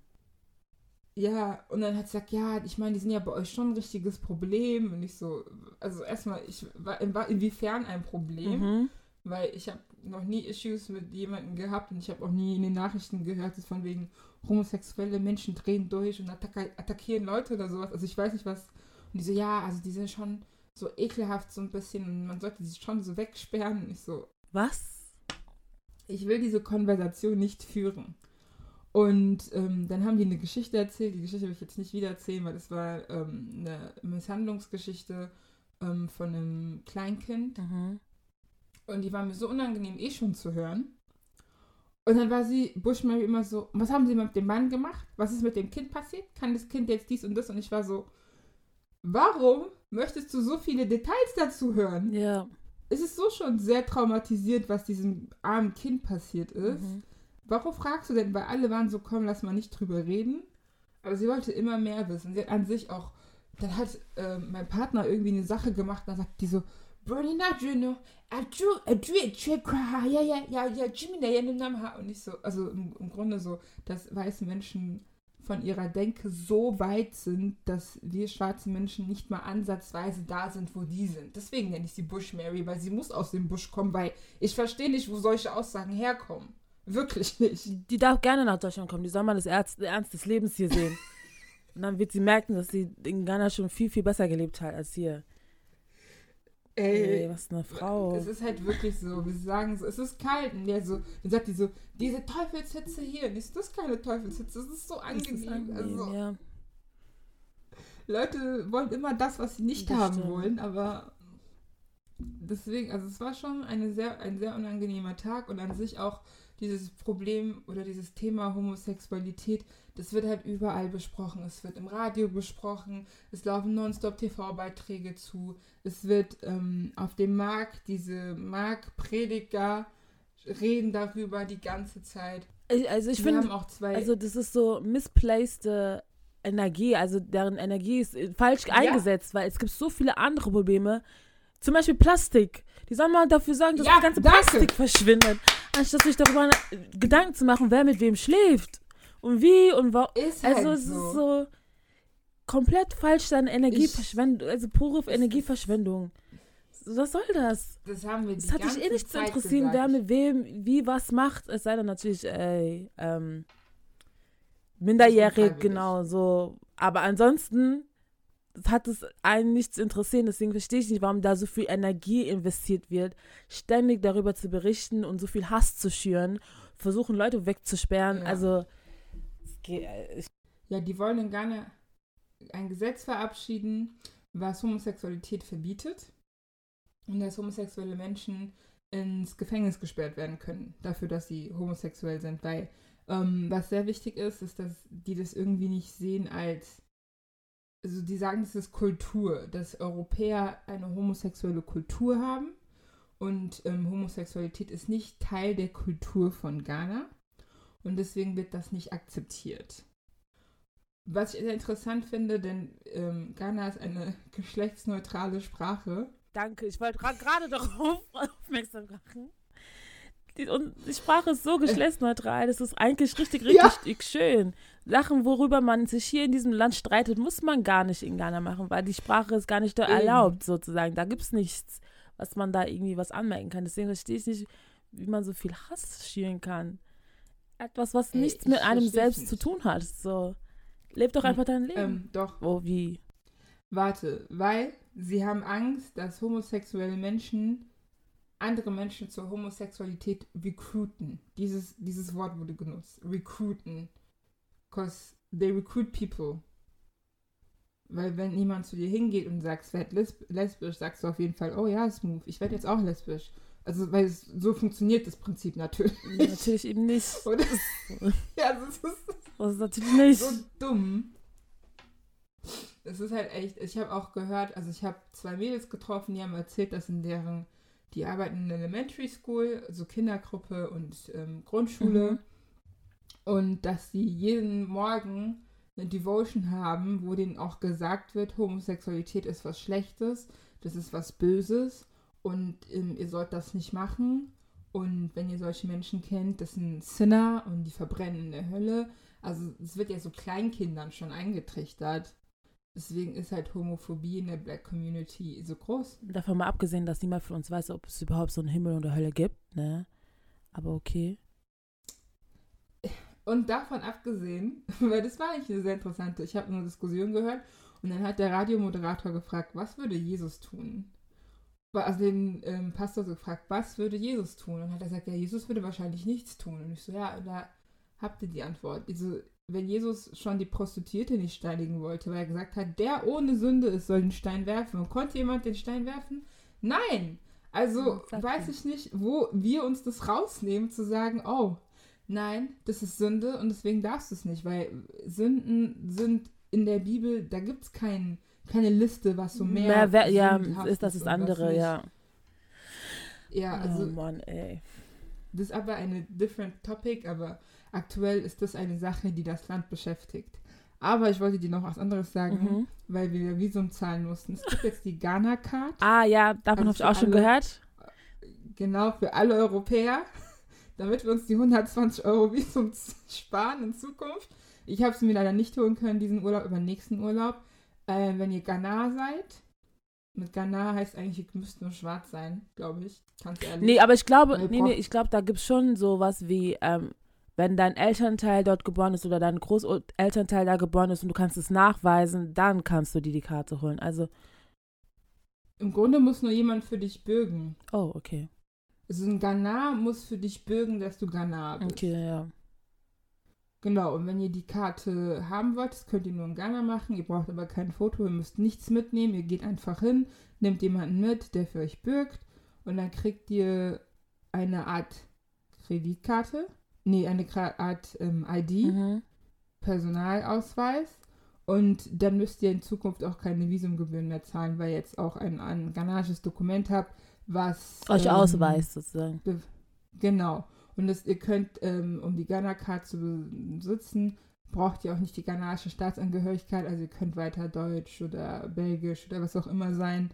ja, und dann hat sie gesagt, ja, ich meine, die sind ja bei euch schon ein richtiges Problem. Und ich so, also erstmal, ich war, war inwiefern ein Problem? mhm. Weil ich habe noch nie Issues mit jemandem gehabt und ich habe auch nie in den Nachrichten gehört, dass von wegen homosexuelle Menschen drehen durch und attack attackieren Leute oder sowas. Also ich weiß nicht was. Und die so, ja, also die sind schon so ekelhaft so ein bisschen und man sollte sie schon so wegsperren. Und ich so, Was? ich will diese Konversation nicht führen. Und ähm, dann haben die eine Geschichte erzählt. Die Geschichte will ich jetzt nicht wieder erzählen, weil das war ähm, eine Misshandlungsgeschichte ähm, von einem Kleinkind. Mhm. Und die war mir so unangenehm, eh schon zu hören. Und dann war sie, Bushmary, immer so, was haben sie mit dem Mann gemacht? Was ist mit dem Kind passiert? Kann das Kind jetzt dies und das? Und ich war so, warum möchtest du so viele Details dazu hören? Ja. Es ist so schon sehr traumatisiert, was diesem armen Kind passiert ist. Mhm. Warum fragst du denn? Weil alle waren so, komm, lass mal nicht drüber reden. Aber sie wollte immer mehr wissen. Sie hat an sich auch, dann hat ähm, mein Partner irgendwie eine Sache gemacht, dann sagt die so, Brunina Juno, Aju, Aju, Chekra, ja, ja, ja, ja, Jimmy, ja, Namha. Und ich so, also im, im Grunde so, dass weiße Menschen von ihrer Denke so weit sind, dass wir schwarze Menschen nicht mal ansatzweise da sind, wo die sind. Deswegen nenne ich sie Bush Mary, weil sie muss aus dem Busch kommen, weil ich verstehe nicht, wo solche Aussagen herkommen. Wirklich nicht. Die darf gerne nach Deutschland kommen. Die soll mal das Ernst, Ernst des Lebens hier sehen. Und dann wird sie merken, dass sie in Ghana schon viel, viel besser gelebt hat als hier. Ey, was eine Frau. Es ist halt wirklich so, wir sagen so, es ist kalt. Und der so, dann sagt die so, diese Teufelshitze hier, ist das keine Teufelshitze, das ist so angenehm. ist angenehm, also, ja. Leute wollen immer das, was sie nicht Das haben stimmt. wollen, aber deswegen, also es war schon eine sehr, ein sehr unangenehmer Tag und an sich auch dieses Problem oder dieses Thema Homosexualität, das wird halt überall besprochen. Es wird im Radio besprochen, es laufen nonstop TV-Beiträge zu, es wird ähm, auf dem Markt, diese Marktprediger reden darüber die ganze Zeit. Also ich finde, also das ist so misplaced Energie, also deren Energie ist äh, falsch Ja. eingesetzt, weil es gibt so viele andere Probleme. Zum Beispiel Plastik. Die sollen mal dafür sorgen, dass Ja, das ganze danke. Plastik verschwindet, anstatt sich darüber Gedanken zu machen, wer mit wem schläft und wie und warum. ist halt Also es so. ist so komplett falsch seine Energieverschwendung, also pure Energieverschwendung. Was soll das? das haben wir die Es hat dich eh nicht zu interessieren, gesagt. wer mit wem wie was macht. Es sei denn natürlich, ey, ähm, minderjährig, genau so. Aber ansonsten hat es einen nichts zu interessieren. Deswegen verstehe ich nicht, warum da so viel Energie investiert wird, ständig darüber zu berichten und so viel Hass zu schüren, versuchen Leute wegzusperren. Ja. Also, äh, Ja, die wollen in Ghana ein Gesetz verabschieden, was Homosexualität verbietet und dass homosexuelle Menschen ins Gefängnis gesperrt werden können, dafür, dass sie homosexuell sind. Weil ähm, was sehr wichtig ist, ist, dass die das irgendwie nicht sehen als, also die sagen, das ist Kultur, dass Europäer eine homosexuelle Kultur haben und ähm, Homosexualität ist nicht Teil der Kultur von Ghana und deswegen wird das nicht akzeptiert. Was ich sehr interessant finde, denn ähm, Ghana ist eine geschlechtsneutrale Sprache. danke, ich wollte gerade darauf aufmerksam machen. Die, und die Sprache ist so geschlechtsneutral, das ist eigentlich richtig, richtig, Ja. richtig schön. Sachen, worüber man sich hier in diesem Land streitet, muss man gar nicht in Ghana machen, weil die Sprache ist gar nicht da Eben. erlaubt, sozusagen. Da gibt es nichts, was man da irgendwie was anmerken kann. Deswegen verstehe ich nicht, wie man so viel Hass schüren kann. Etwas, was Ey, nichts ich mit einem selbst nicht. zu tun hat. So, leb doch Hm, einfach dein Leben. Ähm, doch, oh, wie? warte, weil sie haben Angst, dass homosexuelle Menschen andere Menschen zur Homosexualität recruiten. Dieses, dieses Wort wurde genutzt. Recruiten. Because they recruit people. Weil wenn jemand zu dir hingeht und sagt, werd lesb lesbisch, sagst du auf jeden Fall, oh ja, smooth, ich werde jetzt auch lesbisch. Also, weil es, so funktioniert das Prinzip natürlich. Natürlich eben nicht. Und ja, das ist Das ist natürlich nicht. so dumm. Es ist halt echt, ich habe auch gehört, also ich habe zwei Mädels getroffen, die haben erzählt, dass in deren, die arbeiten in der Elementary School, also Kindergruppe und ähm, Grundschule. Mhm. Und dass sie jeden Morgen eine Devotion haben, wo denen auch gesagt wird, Homosexualität ist was Schlechtes, das ist was Böses und ähm, ihr sollt das nicht machen. Und wenn ihr solche Menschen kennt, das sind Sinner und die verbrennen in der Hölle. Also es wird ja so Kleinkindern schon eingetrichtert. Deswegen ist halt Homophobie in der Black Community so groß. Davon mal abgesehen, dass niemand von uns weiß, ob es überhaupt so einen Himmel eine Hölle gibt, ne? Aber okay. Und davon abgesehen, weil das war eigentlich eine sehr interessante, ich habe eine Diskussion gehört und dann hat der Radiomoderator gefragt, was würde Jesus tun? Also den ähm, Pastor so gefragt, was würde Jesus tun? Und dann hat er gesagt, ja, Jesus würde wahrscheinlich nichts tun. Und ich so, ja, da habt ihr die Antwort. Also, wenn Jesus schon die Prostituierte nicht steinigen wollte, weil er gesagt hat, der ohne Sünde ist, soll den Stein werfen. Und konnte jemand den Stein werfen? Nein! Also weiß ich nicht, wo wir uns das rausnehmen, zu sagen, oh, nein, das ist Sünde und deswegen darfst du es nicht, weil Sünden sind in der Bibel, da gibt es kein, keine Liste, was so mehr. mehr ja, ist das das andere, ja. Ja, oh also. Oh Mann, ey. Das ist aber eine different topic, aber aktuell ist das eine Sache, die das Land beschäftigt. Aber ich wollte dir noch was anderes sagen, mhm. weil wir Visum zahlen mussten. Es gibt jetzt die Ghana-Card. Ah ja, davon also habe ich auch schon gehört. Genau, für alle Europäer, damit wir uns die 120 Euro Visum sparen in Zukunft. Ich habe es mir leider nicht holen können, diesen Urlaub, über den nächsten Urlaub. Äh, wenn ihr Ghana seid, mit Ghana heißt eigentlich, ihr müsst nur schwarz sein, glaube ich. Ganz ehrlich. Nee, aber ich glaube, nee, nee, ich glaube, da gibt es schon sowas wie, ähm, wenn dein Elternteil dort geboren ist oder dein Großelternteil da geboren ist und du kannst es nachweisen, dann kannst du dir die Karte holen. Also. Im Grunde muss nur jemand für dich bürgen. Oh, okay. Also ein Ghana muss für dich bürgen, dass du Ghana bist. Okay, ja. Genau, und wenn ihr die Karte haben wollt, das könnt ihr nur in Ghana machen. Ihr braucht aber kein Foto, ihr müsst nichts mitnehmen. Ihr geht einfach hin, nehmt jemanden mit, der für euch bürgt. Und dann kriegt ihr eine Art Kreditkarte nee, eine Art ähm, ID, mhm. Personalausweis. Und dann müsst ihr in Zukunft auch keine Visumgebühren mehr zahlen, weil ihr jetzt auch ein, ein ghanaisches Dokument habt, was euch ähm, ausweist sozusagen. Genau. Und das, ihr könnt, ähm, um die Ghana-Card zu besitzen, braucht ihr auch nicht die ghanaische Staatsangehörigkeit. Also ihr könnt weiter Deutsch oder Belgisch oder was auch immer sein,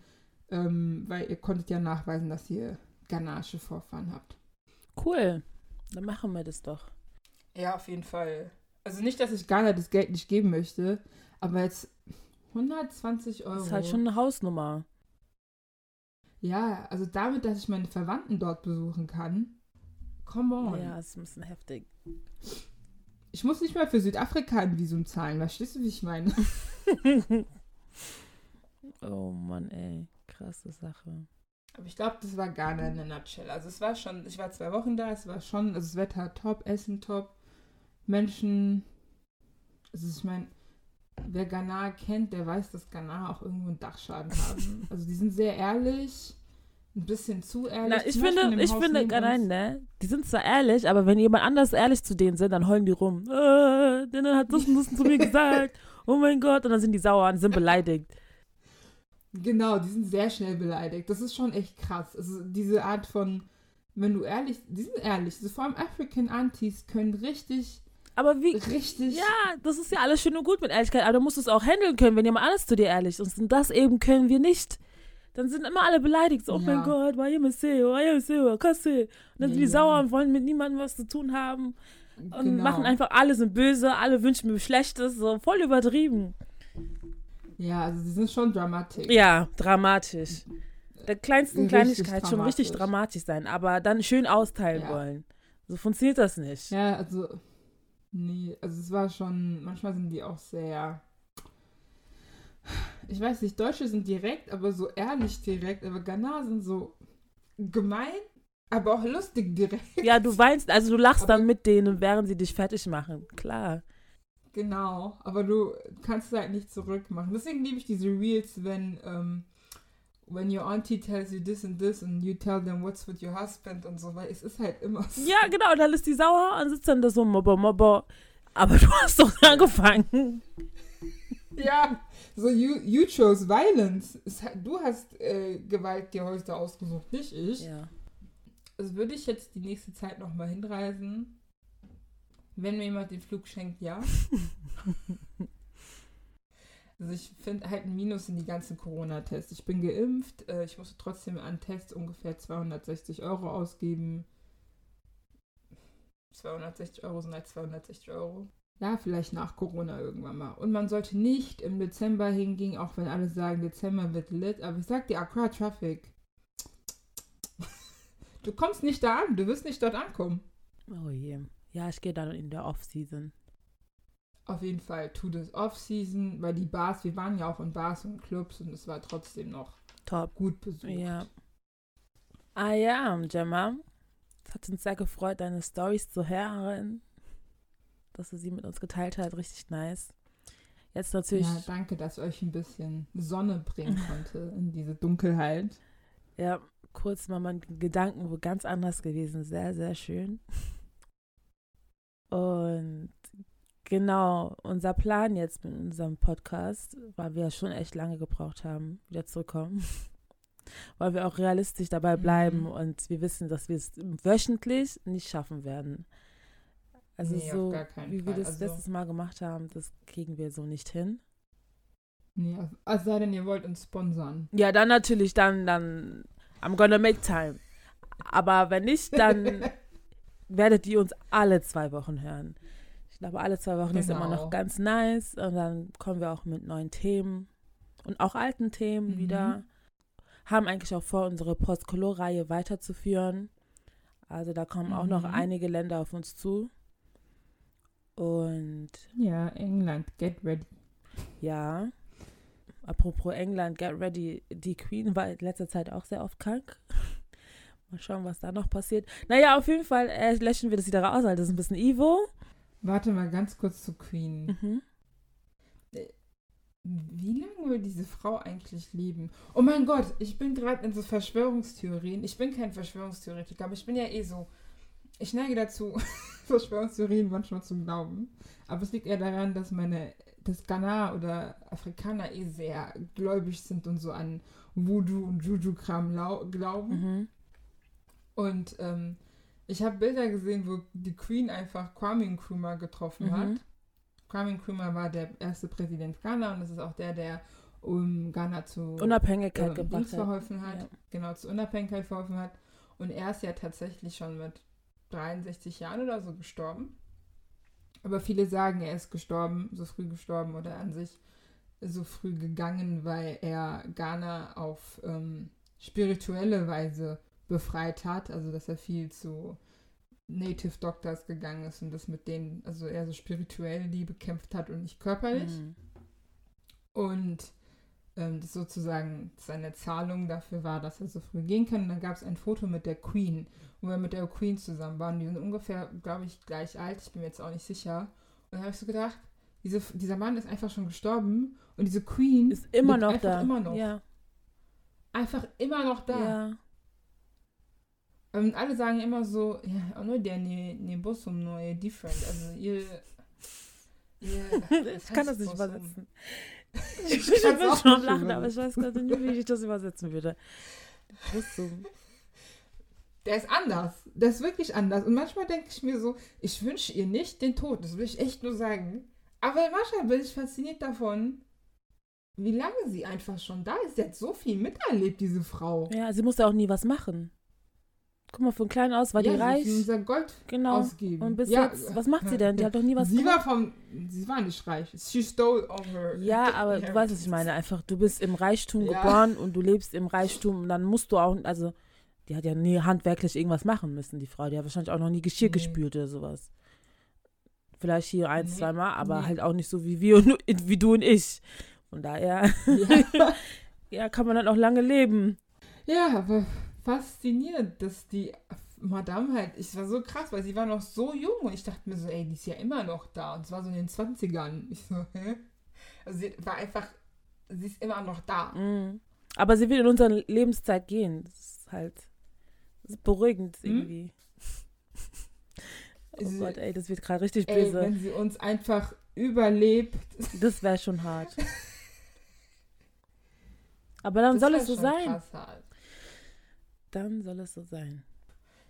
ähm, weil ihr konntet ja nachweisen, dass ihr ghanaische Vorfahren habt. Cool. Dann machen wir das doch. Ja, auf jeden Fall. Also nicht, dass ich Ghana das Geld nicht geben möchte, aber jetzt 120 Euro. Das ist halt schon eine Hausnummer. Ja, also damit, dass ich meine Verwandten dort besuchen kann. Come on. Ja, ist ein bisschen heftig. Ich muss nicht mal für Südafrika ein Visum zahlen. Verstehst du, wie ich meine? oh Mann, ey. Krasse Sache. Aber ich glaube, das war Ghana in der Nutshell. Also es war schon, ich war zwei Wochen da, es war schon, also das Wetter top, Essen top, Menschen, also ich meine, wer Ghana kennt, der weiß, dass Ghana auch irgendwo einen Dachschaden haben. Also die sind sehr ehrlich, ein bisschen zu ehrlich. Na, ich finde, ich Haus finde, nein, ne? Die sind zwar ehrlich, aber wenn jemand anders ehrlich zu denen sind, dann heulen die rum. Äh, denn hat das und das zu mir gesagt. Oh mein Gott. Und dann sind die sauer und sind beleidigt. Genau, die sind sehr schnell beleidigt. Das ist schon echt krass. Also diese Art von, wenn du ehrlich, die sind ehrlich. Also vor allem African Aunties können richtig. Aber wie? Richtig. Ja, das ist ja alles schön und gut mit Ehrlichkeit, aber du musst es auch handeln können, wenn jemand alles zu dir ehrlich ist. Und das eben können wir nicht. Dann sind immer alle beleidigt. So, oh ja. mein Gott, why you say, why you say. Und dann sind die ja. sauer und wollen mit niemandem was zu tun haben. Und genau. machen einfach alle sind böse, alle wünschen mir Schlechtes. So voll übertrieben. Ja, also sie sind schon dramatisch. Ja, dramatisch. Der kleinsten richtig Kleinigkeit schon richtig dramatisch sein, aber dann schön austeilen ja. wollen. So funktioniert das nicht. Ja, also nee, also es war schon, manchmal sind die auch sehr ich weiß nicht, Deutsche sind direkt, aber so ehrlich direkt, aber Ghana sind so gemein, aber auch lustig direkt. Ja, du weinst, also du lachst aber dann mit denen, während sie dich fertig machen, klar. Genau, aber du kannst es halt nicht zurückmachen. Deswegen liebe ich diese Reels, wenn um, when your auntie tells you this and this and you tell them what's with your husband und so, weil es ist halt immer so. Ja, genau, und dann ist die sauer und sitzt dann da so mobber, mobber. Aber du hast doch angefangen. ja, so you, you chose violence. Du hast äh, Gewalt dir heute ausgesucht, nicht ich. Ja. Also würde ich jetzt die nächste Zeit nochmal hinreisen wenn mir jemand den Flug schenkt, ja. also ich finde halt ein Minus in die ganzen Corona-Tests. Ich bin geimpft, äh, ich musste trotzdem an Tests ungefähr 260 Euro ausgeben. 260 Euro sind halt 260 Euro. Ja, vielleicht nach Corona irgendwann mal. Und man sollte nicht im Dezember hingehen, auch wenn alle sagen, Dezember wird lit. Aber ich sag dir, Accra Traffic. Du kommst nicht da an, du wirst nicht dort ankommen. Oh je. Ja, ich gehe dann in der Off-Season. Auf jeden Fall, tu das Off-Season, weil die Bars, wir waren ja auch in Bars und Clubs und es war trotzdem noch Top. gut besucht. Ja. Ah ja, Gemma. Es hat uns sehr gefreut, deine Stories zu hören. Dass du sie mit uns geteilt hast. Richtig nice. Jetzt natürlich. Ja, danke, dass ich euch ein bisschen Sonne bringen konnte in diese Dunkelheit. Ja, kurz mal mein Gedanken wo ganz anders gewesen. Sehr, sehr schön. Und genau, unser Plan jetzt mit unserem Podcast, weil wir schon echt lange gebraucht haben, wieder zurückkommen. weil wir auch realistisch dabei bleiben Mhm. und wir wissen, dass wir es wöchentlich nicht schaffen werden. Also Nee, so, wie wir Fall. das Also- letztes Mal gemacht haben, das kriegen wir so nicht hin. Nee, es sei denn, ihr wollt uns sponsern. Ja, dann natürlich, dann, dann, I'm gonna make time. Aber wenn nicht, dann werdet ihr uns alle zwei Wochen hören. Ich glaube, alle zwei Wochen ist immer Genau. noch ganz nice. Und dann kommen wir auch mit neuen Themen und auch alten Themen Mhm. wieder. Haben eigentlich auch vor, unsere Postcolor-Reihe weiterzuführen. Also da kommen auch noch Mhm. einige Länder auf uns zu. Und Ja, England, get ready. ja, apropos England, get ready. Die Queen war in letzter Zeit auch sehr oft krank. Mal schauen, was da noch passiert. Naja, auf jeden Fall äh, löschen wir das wieder raus, weil das ist ein bisschen Evo. Warte mal ganz kurz zu Queen. Mhm. Wie lange will diese Frau eigentlich leben? Oh mein Gott, ich bin gerade in so Verschwörungstheorien. Ich bin kein Verschwörungstheoretiker, aber ich bin ja eh so. Ich neige dazu, Verschwörungstheorien manchmal zu glauben. Aber es liegt eher daran, dass meine, dass Ghana oder Afrikaner eh sehr gläubig sind und so an Voodoo und Juju-Kram lau- glauben. Mhm. Und ähm, ich habe Bilder gesehen, wo die Queen einfach Kwame Nkrumah getroffen Mhm. hat. Kwame Nkrumah war der erste Präsident Ghana und das ist auch der, der um Ghana zu Unabhängigkeit ähm, gebracht verholfen hat. Ja. Genau, zur Unabhängigkeit verholfen hat. Und er ist ja tatsächlich schon mit 63 Jahren oder so gestorben. Aber viele sagen, er ist gestorben, so früh gestorben oder an sich so früh gegangen, weil er Ghana auf ähm, spirituelle Weise befreit hat. Also, dass er viel zu Native Doctors gegangen ist und das mit denen, also eher so spirituell die bekämpft hat und nicht körperlich. Mhm. Und ähm, das sozusagen seine Zahlung dafür war, dass er so früh gehen kann. Und dann gab es ein Foto mit der Queen, wo er mit der Queen zusammen war. Und die sind ungefähr, glaube ich, gleich alt. Ich bin mir jetzt auch nicht sicher. Und dann habe ich so gedacht, diese, dieser Mann ist einfach schon gestorben und diese Queen Ist immer noch da. Immer noch. Ja. Einfach immer noch da. ja. Und alle sagen immer so, ja, nur der ne, ne Bossum, nur ihr different. Also ihr. ihr Ich kann das nicht Bossum? übersetzen. Ich Ich auch schon Lachen, aber ich weiß gerade nicht, wie ich das übersetzen würde. Brüstung. Der ist anders. Der ist wirklich anders. Und manchmal denke ich mir so, ich wünsche ihr nicht den Tod. Das will ich echt nur sagen. Aber manchmal bin ich fasziniert davon, wie lange sie einfach schon da ist. Sie hat so viel miterlebt, diese Frau. Ja, sie musste auch nie was machen. Guck mal, von klein aus war ja, die sie reich. ist unser Gold Genau. ausgeben. Und bis ja, jetzt, was macht sie denn? Die hat doch nie was Sie gemacht. war vom, sie war nicht reich. She stole all her. Ja, aber du weißt, was ich meine. Einfach, du bist im Reichtum Ja. geboren und du lebst im Reichtum und dann musst du auch, also, die hat ja nie handwerklich irgendwas machen müssen, die Frau. Die hat wahrscheinlich auch noch nie Geschirr Nee. gespült oder sowas. Vielleicht hier ein, Nee, zwei Mal, aber nee. halt auch nicht so wie wir und wie du und ich. Von daher, Ja. ja, kann man dann auch lange leben. ja, aber faszinierend, dass die Madame halt, ich war so krass, weil sie war noch so jung und ich dachte mir so, ey, die ist ja immer noch da. Und es war so in den 20ern. Ich so, hä? Also sie war einfach, sie ist immer noch da. Mhm. Aber sie will in unsere Lebenszeit gehen. Das ist halt das ist beruhigend Hm? irgendwie. Oh Sie- Gott, ey, das wird gerade richtig Ey, böse. wenn sie uns einfach überlebt. Das wäre schon hart. Aber dann das soll es so schon sein. Krass halt. Dann soll es so sein.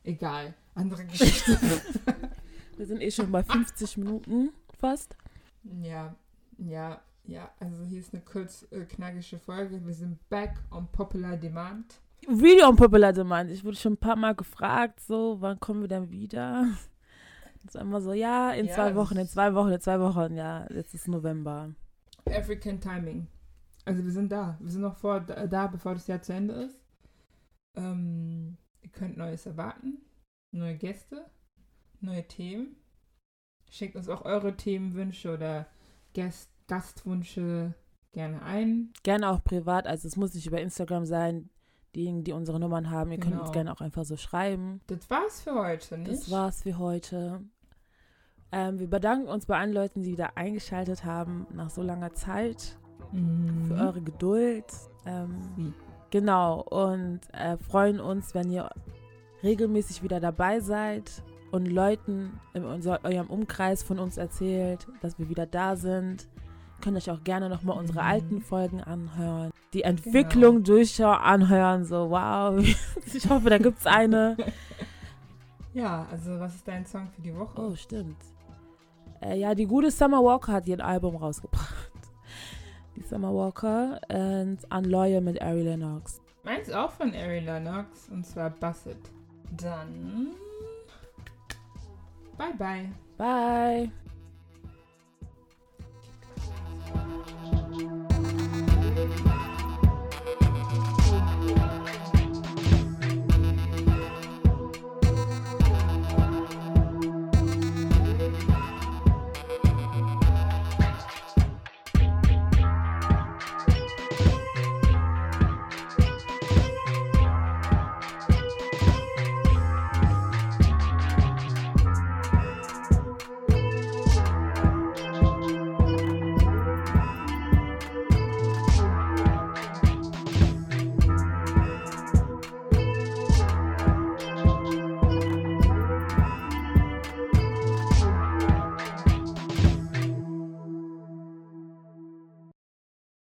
Egal, andere Geschichte. Wir sind eh schon bei 50 Minuten fast. ja, ja, ja. Also hier ist eine kurz äh, knackige Folge. Wir sind back on popular demand. Video on Popular Demand. Ich wurde schon ein paar Mal gefragt, so, wann kommen wir denn wieder? Das ist immer so, ja, in Ja, zwei Wochen, in zwei Wochen, in zwei Wochen. Ja, jetzt ist November. African Timing. Also wir sind da. Wir sind noch vor, da bevor das Jahr zu Ende ist. Ähm, Ihr könnt Neues erwarten, neue Gäste, neue Themen. Schickt uns auch eure Themenwünsche oder Gast Gastwünsche gerne ein. Gerne auch privat, also es muss nicht über Instagram sein. Diejenigen, die unsere Nummern haben, ihr könnt uns Genau. gerne auch einfach so schreiben. Das war's für heute, nicht? Das war's für heute. Ähm, wir bedanken uns bei allen Leuten, die wieder eingeschaltet haben nach so langer Zeit Mhm. für eure Geduld. Ähm, Wie? Genau, und äh, freuen uns, wenn ihr regelmäßig wieder dabei seid und Leuten in unser, eurem Umkreis von uns erzählt, dass wir wieder da sind. Könnt euch auch gerne nochmal unsere Mhm. alten Folgen anhören. Die Entwicklung durchschauen, anhören. So, wow. Ich hoffe, da gibt's eine. Ja, also was ist dein Song für die Woche? Oh, stimmt. Äh, ja, die gute Summer Walker hat ihr Album rausgebracht. Die Summer Walker und Unloyal mit Ari Lennox. Meins auch von Ari Lennox und zwar Basset. Dann. Bye bye. Bye.